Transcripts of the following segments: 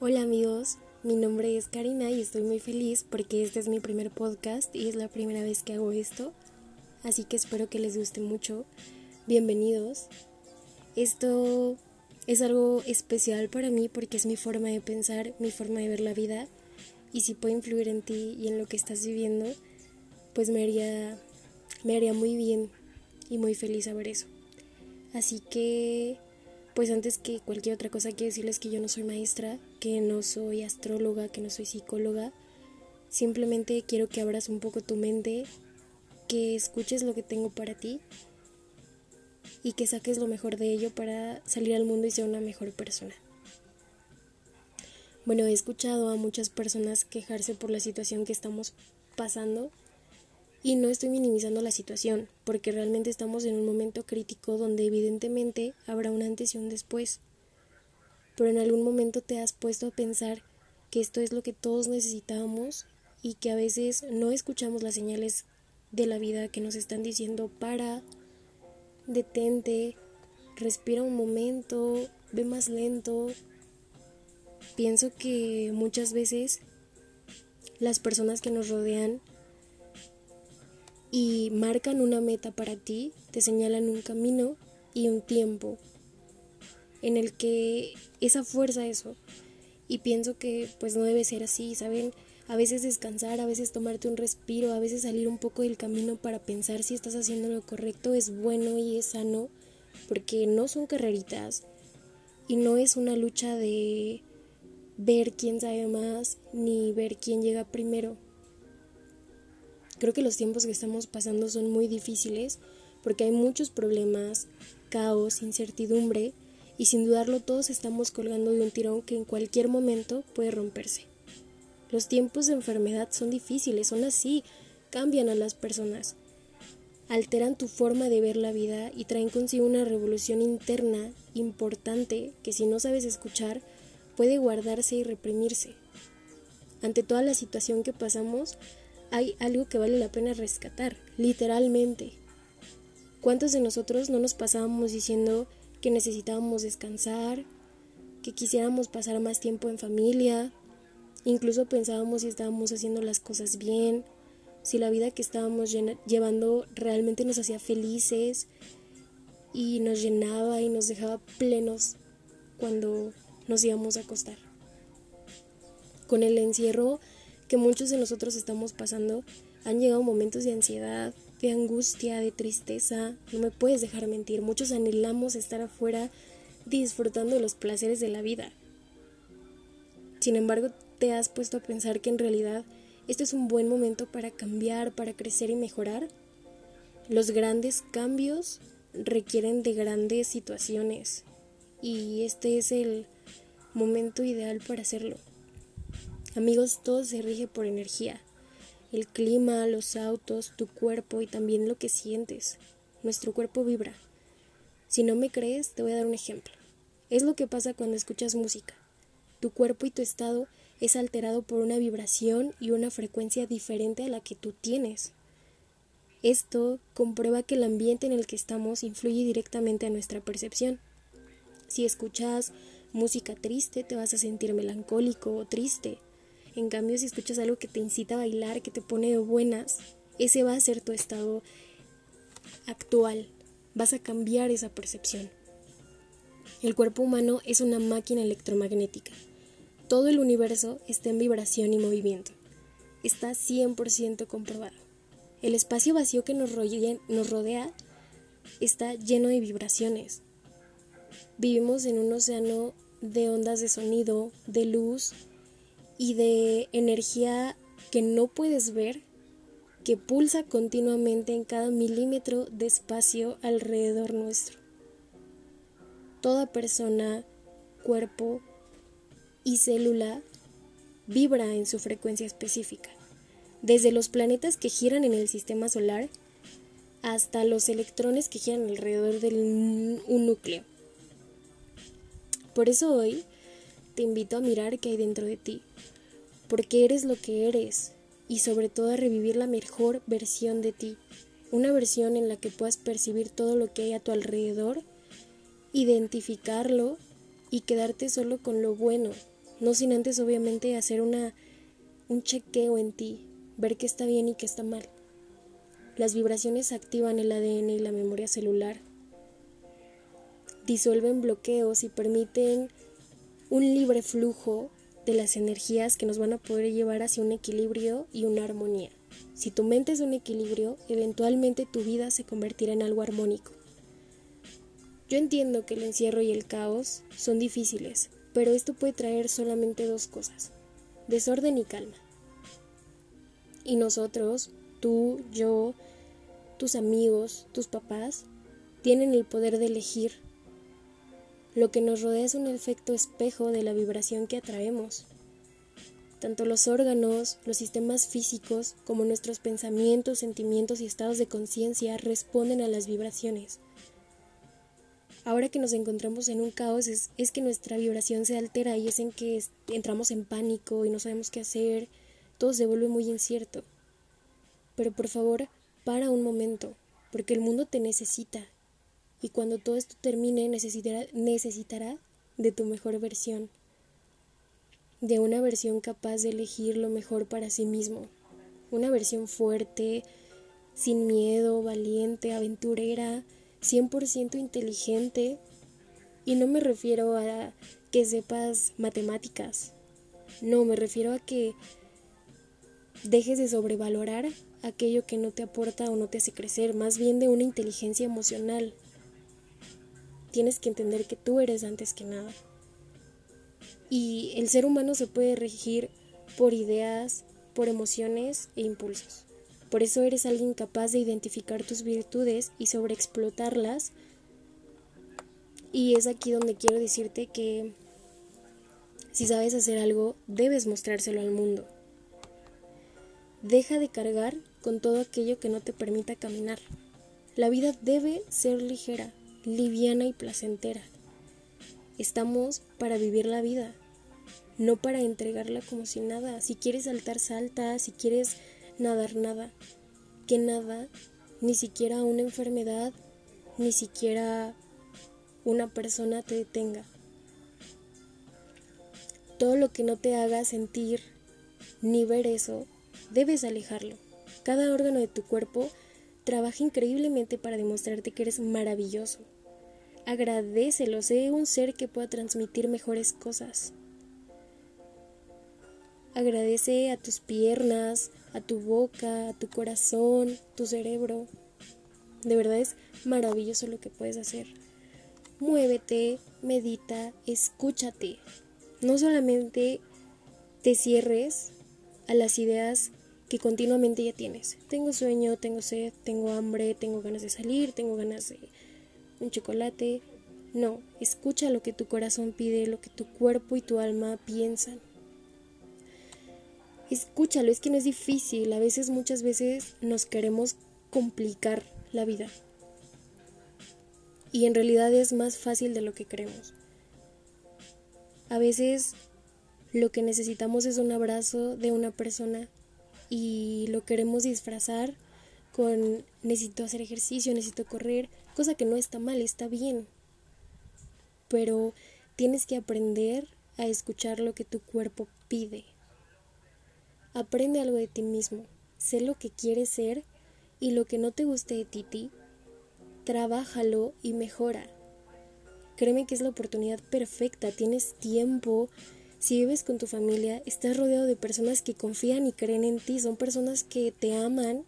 Hola amigos, mi nombre es Karina y estoy muy feliz porque este es mi primer podcast y es la primera vez que hago esto, así que espero que les guste mucho. Bienvenidos. Esto es algo especial para mí porque es mi forma de pensar, mi forma de ver la vida y si puede influir en ti y en lo que estás viviendo, pues me haría me haría muy bien y muy feliz saber eso. Así que pues antes que cualquier otra cosa quiero decirles que yo no soy maestra, que no soy astróloga, que no soy psicóloga. Simplemente quiero que abras un poco tu mente, que escuches lo que tengo para ti y que saques lo mejor de ello para salir al mundo y ser una mejor persona. Bueno, he escuchado a muchas personas quejarse por la situación que estamos pasando y no estoy minimizando la situación, porque realmente estamos en un momento crítico donde evidentemente habrá un antes y un después. Pero en algún momento te has puesto a pensar que esto es lo que todos necesitamos y que a veces no escuchamos las señales de la vida que nos están diciendo para, detente, respira un momento, ve más lento. Pienso que muchas veces las personas que nos rodean y marcan una meta para ti, te señalan un camino y un tiempo en el que esa fuerza eso. Y pienso que pues no debe ser así, ¿saben? A veces descansar, a veces tomarte un respiro, a veces salir un poco del camino para pensar si estás haciendo lo correcto es bueno y es sano, porque no son carreritas y no es una lucha de ver quién sabe más ni ver quién llega primero. Creo que los tiempos que estamos pasando son muy difíciles porque hay muchos problemas, caos, incertidumbre y sin dudarlo todos estamos colgando de un tirón que en cualquier momento puede romperse. Los tiempos de enfermedad son difíciles, son así, cambian a las personas, alteran tu forma de ver la vida y traen consigo una revolución interna importante que si no sabes escuchar puede guardarse y reprimirse. Ante toda la situación que pasamos, hay algo que vale la pena rescatar, literalmente. ¿Cuántos de nosotros no nos pasábamos diciendo que necesitábamos descansar, que quisiéramos pasar más tiempo en familia, incluso pensábamos si estábamos haciendo las cosas bien, si la vida que estábamos llevando realmente nos hacía felices y nos llenaba y nos dejaba plenos cuando nos íbamos a acostar. Con el encierro que muchos de nosotros estamos pasando, han llegado momentos de ansiedad, de angustia, de tristeza. No me puedes dejar mentir, muchos anhelamos estar afuera disfrutando de los placeres de la vida. Sin embargo, te has puesto a pensar que en realidad este es un buen momento para cambiar, para crecer y mejorar. Los grandes cambios requieren de grandes situaciones y este es el momento ideal para hacerlo. Amigos, todo se rige por energía. El clima, los autos, tu cuerpo y también lo que sientes. Nuestro cuerpo vibra. Si no me crees, te voy a dar un ejemplo. Es lo que pasa cuando escuchas música. Tu cuerpo y tu estado es alterado por una vibración y una frecuencia diferente a la que tú tienes. Esto comprueba que el ambiente en el que estamos influye directamente a nuestra percepción. Si escuchas música triste, te vas a sentir melancólico o triste. En cambio, si escuchas algo que te incita a bailar, que te pone de buenas, ese va a ser tu estado actual. Vas a cambiar esa percepción. El cuerpo humano es una máquina electromagnética. Todo el universo está en vibración y movimiento. Está 100% comprobado. El espacio vacío que nos rodea, nos rodea está lleno de vibraciones. Vivimos en un océano de ondas de sonido, de luz, y de energía que no puedes ver, que pulsa continuamente en cada milímetro de espacio alrededor nuestro. Toda persona, cuerpo y célula vibra en su frecuencia específica, desde los planetas que giran en el sistema solar hasta los electrones que giran alrededor de un núcleo. Por eso hoy te invito a mirar qué hay dentro de ti, porque eres lo que eres y sobre todo a revivir la mejor versión de ti, una versión en la que puedas percibir todo lo que hay a tu alrededor, identificarlo y quedarte solo con lo bueno, no sin antes obviamente hacer una, un chequeo en ti, ver qué está bien y qué está mal. Las vibraciones activan el ADN y la memoria celular, disuelven bloqueos y permiten un libre flujo de las energías que nos van a poder llevar hacia un equilibrio y una armonía. Si tu mente es un equilibrio, eventualmente tu vida se convertirá en algo armónico. Yo entiendo que el encierro y el caos son difíciles, pero esto puede traer solamente dos cosas, desorden y calma. Y nosotros, tú, yo, tus amigos, tus papás, tienen el poder de elegir. Lo que nos rodea es un efecto espejo de la vibración que atraemos. Tanto los órganos, los sistemas físicos, como nuestros pensamientos, sentimientos y estados de conciencia responden a las vibraciones. Ahora que nos encontramos en un caos es, que nuestra vibración se altera y es en que entramos en pánico y no sabemos qué hacer, todo se vuelve muy incierto. Pero por favor, para un momento, porque el mundo te necesita y cuando todo esto termine necesitará, necesitará de tu mejor versión, de una versión capaz de elegir lo mejor para sí mismo, una versión fuerte, sin miedo, valiente, aventurera, 100% inteligente y no me refiero a que sepas matemáticas, no, me refiero a que dejes de sobrevalorar aquello que no te aporta o no te hace crecer, más bien de una inteligencia emocional. Tienes que entender que tú eres antes que nada. Y el ser humano se puede regir por ideas, por emociones e impulsos. Por eso eres alguien capaz de identificar tus virtudes y sobreexplotarlas. Y es aquí donde quiero decirte que si sabes hacer algo, debes mostrárselo al mundo. Deja de cargar con todo aquello que no te permita caminar. La vida debe ser ligera, liviana y placentera. Estamos para vivir la vida, no para entregarla como si nada. Si quieres saltar, salta. Si quieres nadar nada, que nada, ni siquiera una enfermedad, ni siquiera una persona te detenga. Todo lo que no te haga sentir ni ver eso, debes alejarlo. Cada órgano de tu cuerpo trabaja increíblemente para demostrarte que eres maravilloso. Agradecelo, sé un ser que pueda transmitir mejores cosas. Agradece a tus piernas, a tu boca, a tu corazón, tu cerebro. De verdad es maravilloso lo que puedes hacer. Muévete, medita, escúchate. No solamente te cierres a las ideas que continuamente ya tienes. Tengo sueño, tengo sed, tengo hambre, tengo ganas de salir, tengo ganas de un chocolate. No, escucha lo que tu corazón pide, lo que tu cuerpo y tu alma piensan escúchalo, es que no es difícil, a veces muchas veces nos queremos complicar la vida. Y en realidad es más fácil de lo que creemos. A veces lo que necesitamos es un abrazo de una persona y lo queremos disfrazar con necesito hacer ejercicio, necesito correr, cosa que no está mal, está bien. Pero tienes que aprender a escuchar lo que tu cuerpo pide. Aprende algo de ti mismo, sé lo que quieres ser y lo que no te guste de ti, trabájalo y mejora. Créeme que es la oportunidad perfecta, tienes tiempo. Si vives con tu familia, estás rodeado de personas que confían y creen en ti, son personas que te aman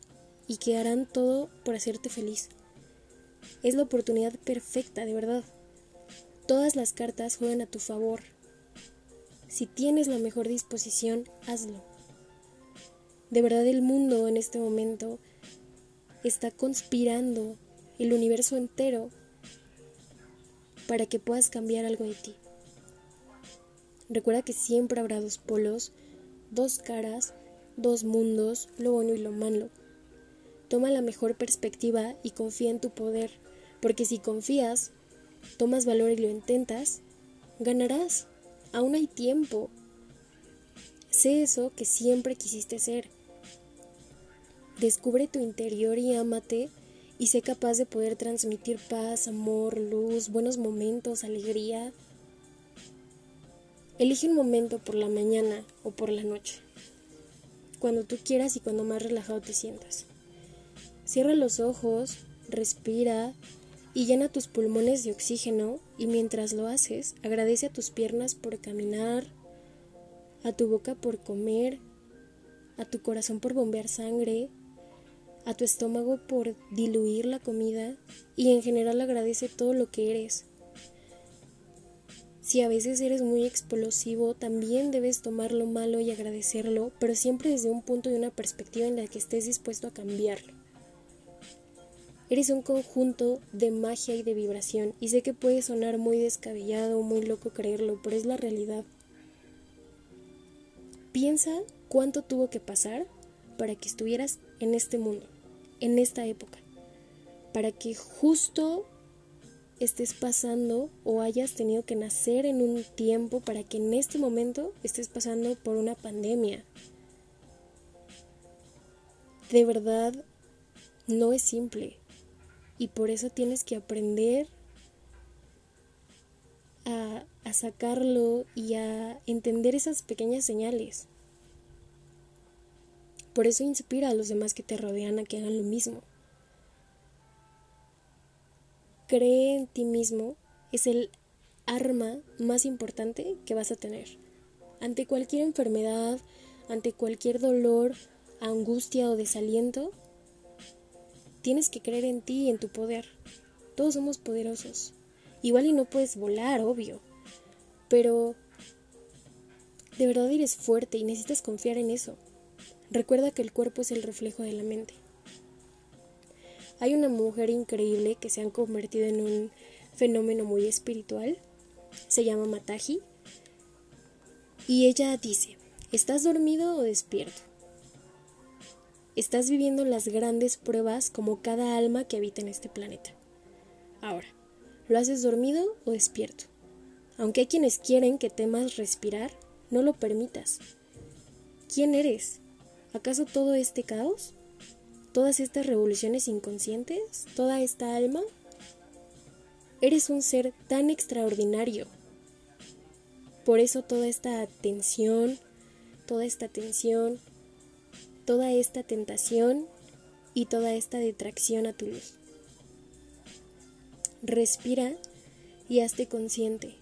y que harán todo por hacerte feliz. Es la oportunidad perfecta, de verdad. Todas las cartas juegan a tu favor. Si tienes la mejor disposición, hazlo. De verdad el mundo en este momento está conspirando el universo entero para que puedas cambiar algo de ti. Recuerda que siempre habrá dos polos, dos caras, dos mundos, lo bueno y lo malo. Toma la mejor perspectiva y confía en tu poder, porque si confías, tomas valor y lo intentas, ganarás. Aún hay tiempo. Sé eso que siempre quisiste ser Descubre tu interior y ámate y sé capaz de poder transmitir paz, amor, luz, buenos momentos, alegría. Elige un momento por la mañana o por la noche, cuando tú quieras y cuando más relajado te sientas. Cierra los ojos, respira y llena tus pulmones de oxígeno y mientras lo haces, agradece a tus piernas por caminar, a tu boca por comer, a tu corazón por bombear sangre, a tu estómago por diluir la comida y en general agradece todo lo que eres. Si a veces eres muy explosivo, también debes tomar lo malo y agradecerlo, pero siempre desde un punto y una perspectiva en la que estés dispuesto a cambiarlo. Eres un conjunto de magia y de vibración, y sé que puede sonar muy descabellado, muy loco creerlo, pero es la realidad. Piensa cuánto tuvo que pasar para que estuvieras en este mundo, en esta época, para que justo estés pasando o hayas tenido que nacer en un tiempo para que en este momento estés pasando por una pandemia. De verdad, no es simple y por eso tienes que aprender a, a sacarlo y a entender esas pequeñas señales. Por eso inspira a los demás que te rodean a que hagan lo mismo. Cree en ti mismo es el arma más importante que vas a tener. Ante cualquier enfermedad, ante cualquier dolor, angustia o desaliento, tienes que creer en ti y en tu poder. Todos somos poderosos. Igual y no puedes volar, obvio, pero de verdad eres fuerte y necesitas confiar en eso. Recuerda que el cuerpo es el reflejo de la mente. Hay una mujer increíble que se ha convertido en un fenómeno muy espiritual. Se llama Mataji. Y ella dice, ¿estás dormido o despierto? Estás viviendo las grandes pruebas como cada alma que habita en este planeta. Ahora, ¿lo haces dormido o despierto? Aunque hay quienes quieren que temas respirar, no lo permitas. ¿Quién eres? ¿Acaso todo este caos? ¿Todas estas revoluciones inconscientes? ¿Toda esta alma? Eres un ser tan extraordinario. Por eso toda esta atención, toda esta tensión, toda esta tentación y toda esta detracción a tu luz. Respira y hazte consciente,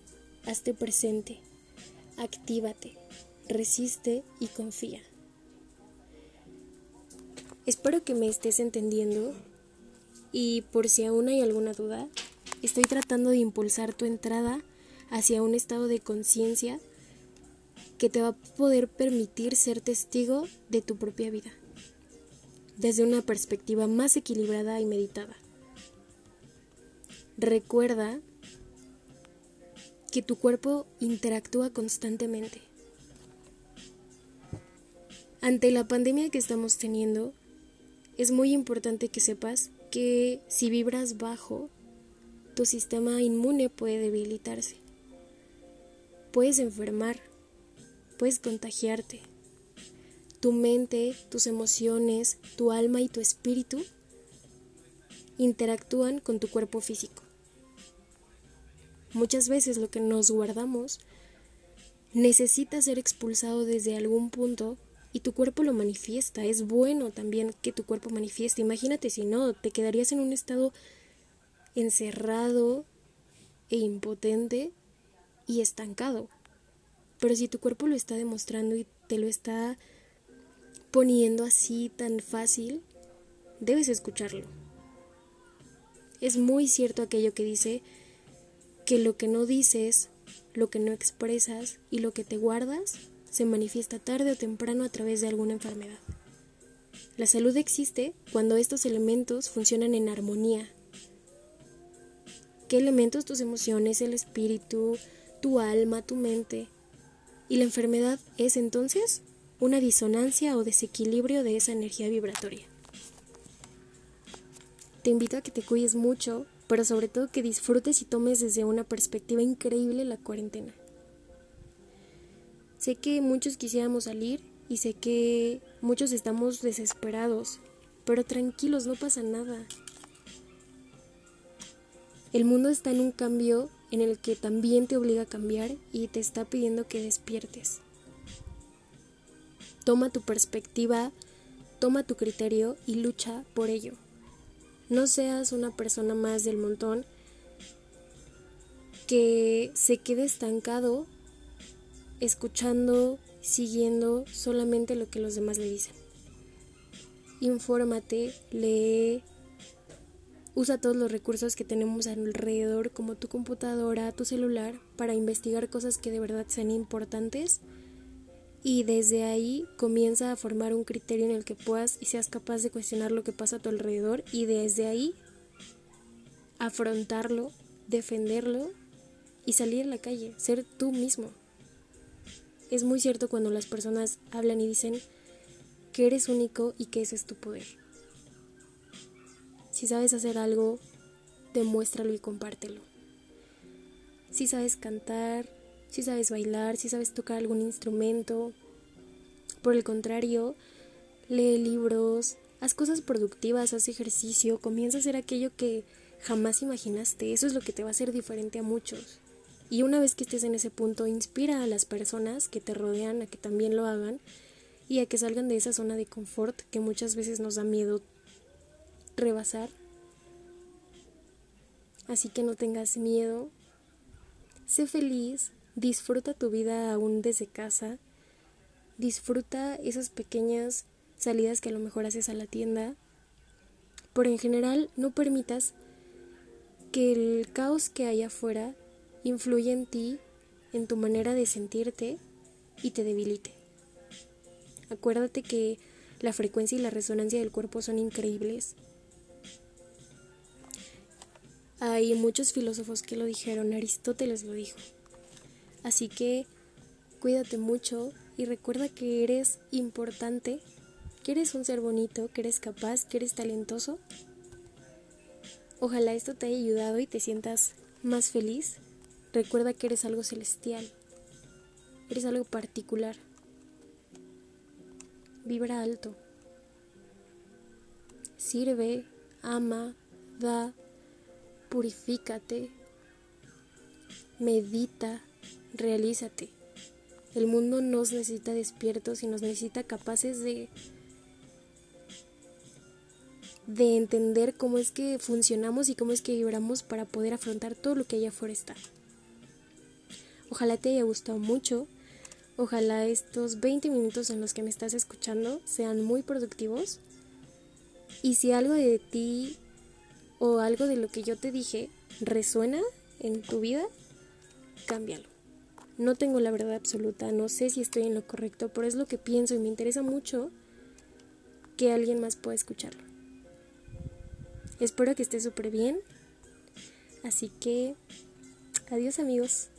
hazte presente, actívate, resiste y confía. Espero que me estés entendiendo y por si aún hay alguna duda, estoy tratando de impulsar tu entrada hacia un estado de conciencia que te va a poder permitir ser testigo de tu propia vida, desde una perspectiva más equilibrada y meditada. Recuerda que tu cuerpo interactúa constantemente. Ante la pandemia que estamos teniendo, es muy importante que sepas que si vibras bajo, tu sistema inmune puede debilitarse. Puedes enfermar, puedes contagiarte. Tu mente, tus emociones, tu alma y tu espíritu interactúan con tu cuerpo físico. Muchas veces lo que nos guardamos necesita ser expulsado desde algún punto y tu cuerpo lo manifiesta. Es bueno también que tu cuerpo manifieste. Imagínate si no, te quedarías en un estado encerrado e impotente y estancado. Pero si tu cuerpo lo está demostrando y te lo está poniendo así tan fácil, debes escucharlo. Es muy cierto aquello que dice que lo que no dices, lo que no expresas y lo que te guardas se manifiesta tarde o temprano a través de alguna enfermedad. La salud existe cuando estos elementos funcionan en armonía. ¿Qué elementos? Tus emociones, el espíritu, tu alma, tu mente. Y la enfermedad es entonces una disonancia o desequilibrio de esa energía vibratoria. Te invito a que te cuides mucho, pero sobre todo que disfrutes y tomes desde una perspectiva increíble la cuarentena. Sé que muchos quisiéramos salir y sé que muchos estamos desesperados, pero tranquilos, no pasa nada. El mundo está en un cambio en el que también te obliga a cambiar y te está pidiendo que despiertes. Toma tu perspectiva, toma tu criterio y lucha por ello. No seas una persona más del montón que se quede estancado escuchando, siguiendo solamente lo que los demás le dicen. Infórmate, lee, usa todos los recursos que tenemos alrededor como tu computadora, tu celular, para investigar cosas que de verdad sean importantes y desde ahí comienza a formar un criterio en el que puedas y seas capaz de cuestionar lo que pasa a tu alrededor y desde ahí afrontarlo, defenderlo y salir a la calle, ser tú mismo. Es muy cierto cuando las personas hablan y dicen que eres único y que ese es tu poder. Si sabes hacer algo, demuéstralo y compártelo. Si sabes cantar, si sabes bailar, si sabes tocar algún instrumento. Por el contrario, lee libros, haz cosas productivas, haz ejercicio, comienza a hacer aquello que jamás imaginaste. Eso es lo que te va a hacer diferente a muchos. Y una vez que estés en ese punto, inspira a las personas que te rodean a que también lo hagan y a que salgan de esa zona de confort que muchas veces nos da miedo rebasar. Así que no tengas miedo. Sé feliz, disfruta tu vida aún desde casa. Disfruta esas pequeñas salidas que a lo mejor haces a la tienda. Por en general, no permitas que el caos que hay afuera influye en ti, en tu manera de sentirte y te debilite. Acuérdate que la frecuencia y la resonancia del cuerpo son increíbles. Hay muchos filósofos que lo dijeron, Aristóteles lo dijo. Así que cuídate mucho y recuerda que eres importante, que eres un ser bonito, que eres capaz, que eres talentoso. Ojalá esto te haya ayudado y te sientas más feliz Recuerda que eres algo celestial, eres algo particular. Vibra alto. Sirve, ama, da, purifícate, medita, realízate. El mundo nos necesita despiertos y nos necesita capaces de de entender cómo es que funcionamos y cómo es que vibramos para poder afrontar todo lo que allá afuera está. Ojalá te haya gustado mucho. Ojalá estos 20 minutos en los que me estás escuchando sean muy productivos. Y si algo de ti o algo de lo que yo te dije resuena en tu vida, cámbialo. No tengo la verdad absoluta, no sé si estoy en lo correcto, pero es lo que pienso y me interesa mucho que alguien más pueda escucharlo. Espero que esté súper bien. Así que, adiós amigos.